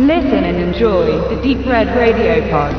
Listen and enjoy the Deep Red Radio Pod.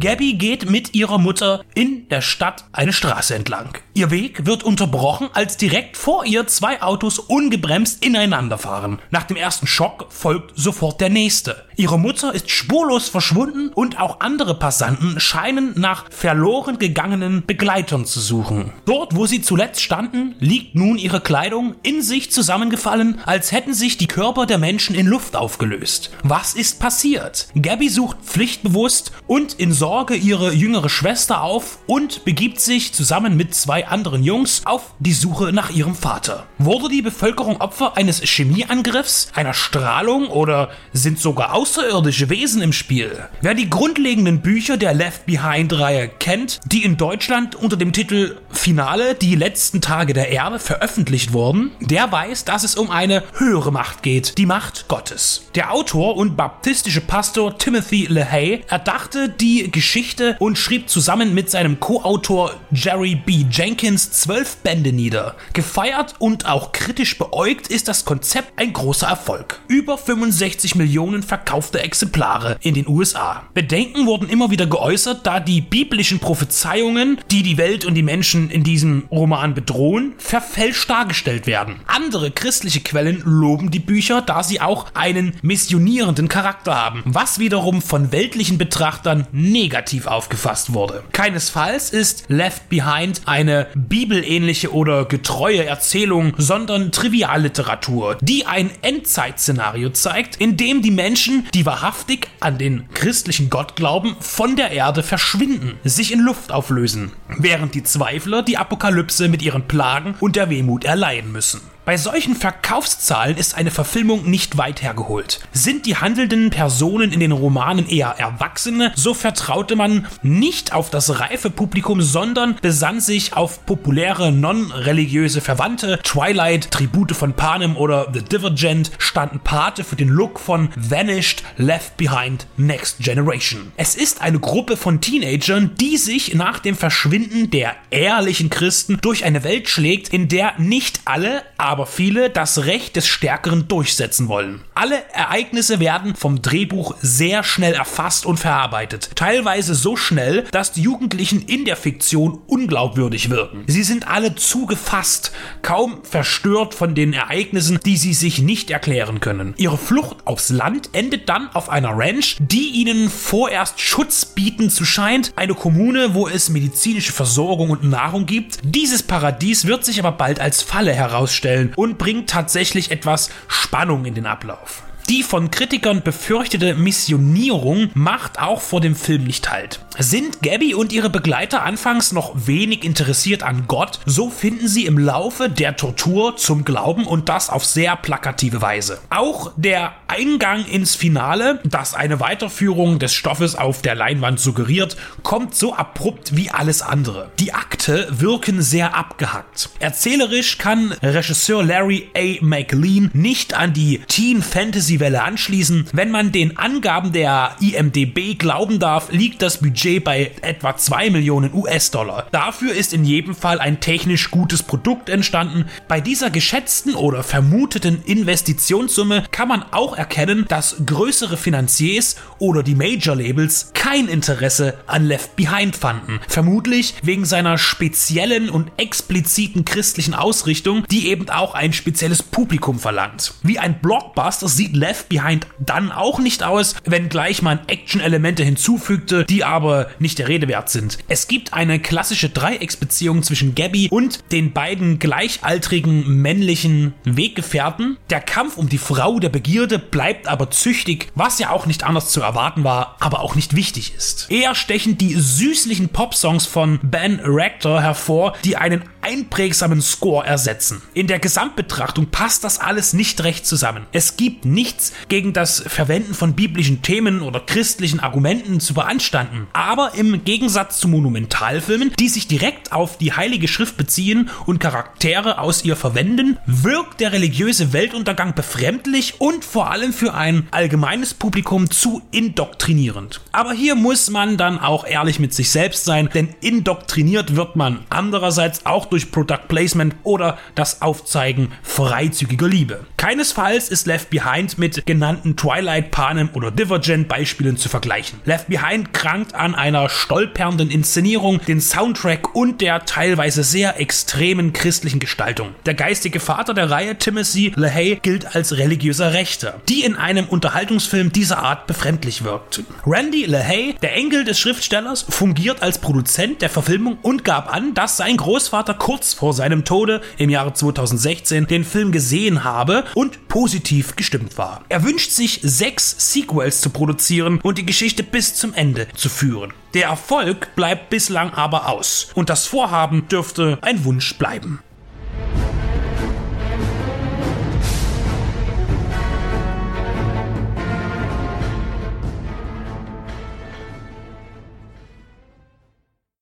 Gabby geht mit ihrer Mutter in der Stadt eine Straße entlang. Ihr Weg wird unterbrochen, als direkt vor ihr zwei Autos ungebremst ineinander fahren. Nach dem ersten Schock folgt sofort der nächste. Ihre Mutter ist spurlos verschwunden und auch andere Passanten scheinen nach verloren gegangenen Begleitern zu suchen. Dort, wo sie zuletzt standen, liegt nun ihre Kleidung in sich zusammengefallen, als hätten sich die Körper der Menschen in Luft aufgelöst. Was ist passiert? Gabby sucht pflichtbewusst und in Sorge ihre jüngere Schwester auf und begibt sich zusammen mit zwei anderen Jungs auf die Suche nach ihrem Vater. Wurde die Bevölkerung Opfer eines Chemieangriffs, einer Strahlung oder sind sogar außerirdische Wesen im Spiel? Wer die grundlegenden Bücher der Left Behind-Reihe kennt, die in Deutschland unter dem Titel Finale, die letzten Tage der Erde veröffentlicht wurden, der weiß, dass es um eine höhere Macht geht, die Macht Gottes. Der Autor und baptistische Pastor Timothy LaHaye erdachte die Geschichte und schrieb zusammen mit seinem Co-Autor Jerry B. Jenkins zwölf Bände nieder. Gefeiert und auch kritisch beäugt ist das Konzept ein großer Erfolg. Über 65 Millionen verkaufte Exemplare in den USA. Bedenken wurden immer wieder geäußert, da die biblischen Prophezeiungen, die die Welt und die Menschen in diesem Roman bedrohen, verfälscht dargestellt werden. Andere christliche Quellen loben die Bücher, da sie auch einen missionierenden Charakter haben, was wiederum von weltlichen Betrachtern negativ aufgefasst wurde. Keinesfalls ist Left Behind eine bibelähnliche oder getreue Erzählung, sondern Trivialliteratur, die ein Endzeitszenario zeigt, in dem die Menschen, die wahrhaftig an den christlichen Gott glauben, von der Erde verschwinden, sich in Luft auflösen, während die Zweifler die Apokalypse mit ihren Plagen und der Wehmut erleiden müssen. Bei solchen Verkaufszahlen ist eine Verfilmung nicht weit hergeholt. Sind die handelnden Personen in den Romanen eher Erwachsene, so vertraute man nicht auf das reife Publikum, sondern besann sich auf populäre non-religiöse Verwandte. Twilight, Tribute von Panem oder The Divergent standen Pate für den Look von Vanished, Left Behind, Next Generation. Es ist eine Gruppe von Teenagern, die sich nach dem Verschwinden der ehrlichen Christen durch eine Welt schlägt, in der nicht alle, aber viele das Recht des Stärkeren durchsetzen wollen. Alle Ereignisse werden vom Drehbuch sehr schnell erfasst und verarbeitet. Teilweise so schnell, dass die Jugendlichen in der Fiktion unglaubwürdig wirken. Sie sind alle zu gefasst, kaum verstört von den Ereignissen, die sie sich nicht erklären können. Ihre Flucht aufs Land endet dann auf einer Ranch, die ihnen vorerst Schutz bieten zu scheint. Eine Kommune, wo es medizinische Versorgung und Nahrung gibt. Dieses Paradies wird sich aber bald als Falle herausstellen und bringt tatsächlich etwas Spannung in den Ablauf. Die von Kritikern befürchtete Missionierung macht auch vor dem Film nicht halt. Sind Gabby und ihre Begleiter anfangs noch wenig interessiert an Gott, so finden sie im Laufe der Tortur zum Glauben und das auf sehr plakative Weise. Auch der Eingang ins Finale, das eine Weiterführung des Stoffes auf der Leinwand suggeriert, kommt so abrupt wie alles andere. Die Akte wirken sehr abgehackt. Erzählerisch kann Regisseur Larry A. McLean nicht an die Teen Fantasy Welle anschließen. Wenn man den Angaben der IMDB glauben darf, liegt das Budget bei etwa 2 Millionen US-Dollar. Dafür ist in jedem Fall ein technisch gutes Produkt entstanden. Bei dieser geschätzten oder vermuteten Investitionssumme kann man auch erkennen, dass größere Finanziers oder die Major-Labels kein Interesse an Left Behind fanden. Vermutlich wegen seiner speziellen und expliziten christlichen Ausrichtung, die eben auch ein spezielles Publikum verlangt. Wie ein Blockbuster sieht Left Behind dann auch nicht aus, wenngleich man Action-Elemente hinzufügte, die aber nicht der Rede wert sind. Es gibt eine klassische Dreiecksbeziehung zwischen Gabby und den beiden gleichaltrigen männlichen Weggefährten. Der Kampf um die Frau der Begierde bleibt aber züchtig, was ja auch nicht anders zu erwarten war, aber auch nicht wichtig ist. Eher stechen die süßlichen Popsongs von Ben Rector hervor, die einen einprägsamen Score ersetzen. In der Gesamtbetrachtung passt das alles nicht recht zusammen. Es gibt nichts gegen das Verwenden von biblischen Themen oder christlichen Argumenten zu beanstanden, aber im Gegensatz zu Monumentalfilmen, die sich direkt auf die Heilige Schrift beziehen und Charaktere aus ihr verwenden, wirkt der religiöse Weltuntergang befremdlich und vor allem für ein allgemeines Publikum zu indoktrinierend. Aber hier muss man dann auch ehrlich mit sich selbst sein, denn indoktriniert wird man andererseits auch durch durch Product Placement oder das Aufzeigen freizügiger Liebe. Keinesfalls ist Left Behind mit genannten Twilight, Panem oder Divergent Beispielen zu vergleichen. Left Behind krankt an einer stolpernden Inszenierung, den Soundtrack und der teilweise sehr extremen christlichen Gestaltung. Der geistige Vater der Reihe, Timothy LaHaye, gilt als religiöser Rechter, die in einem Unterhaltungsfilm dieser Art befremdlich wirkt. Randy LaHaye, der Enkel des Schriftstellers, fungiert als Produzent der Verfilmung und gab an, dass sein Großvater kurz vor seinem Tode im Jahre 2016 den Film gesehen habe und positiv gestimmt war. Er wünscht sich sechs Sequels zu produzieren und die Geschichte bis zum Ende zu führen. Der Erfolg bleibt bislang aber aus und das Vorhaben dürfte ein Wunsch bleiben.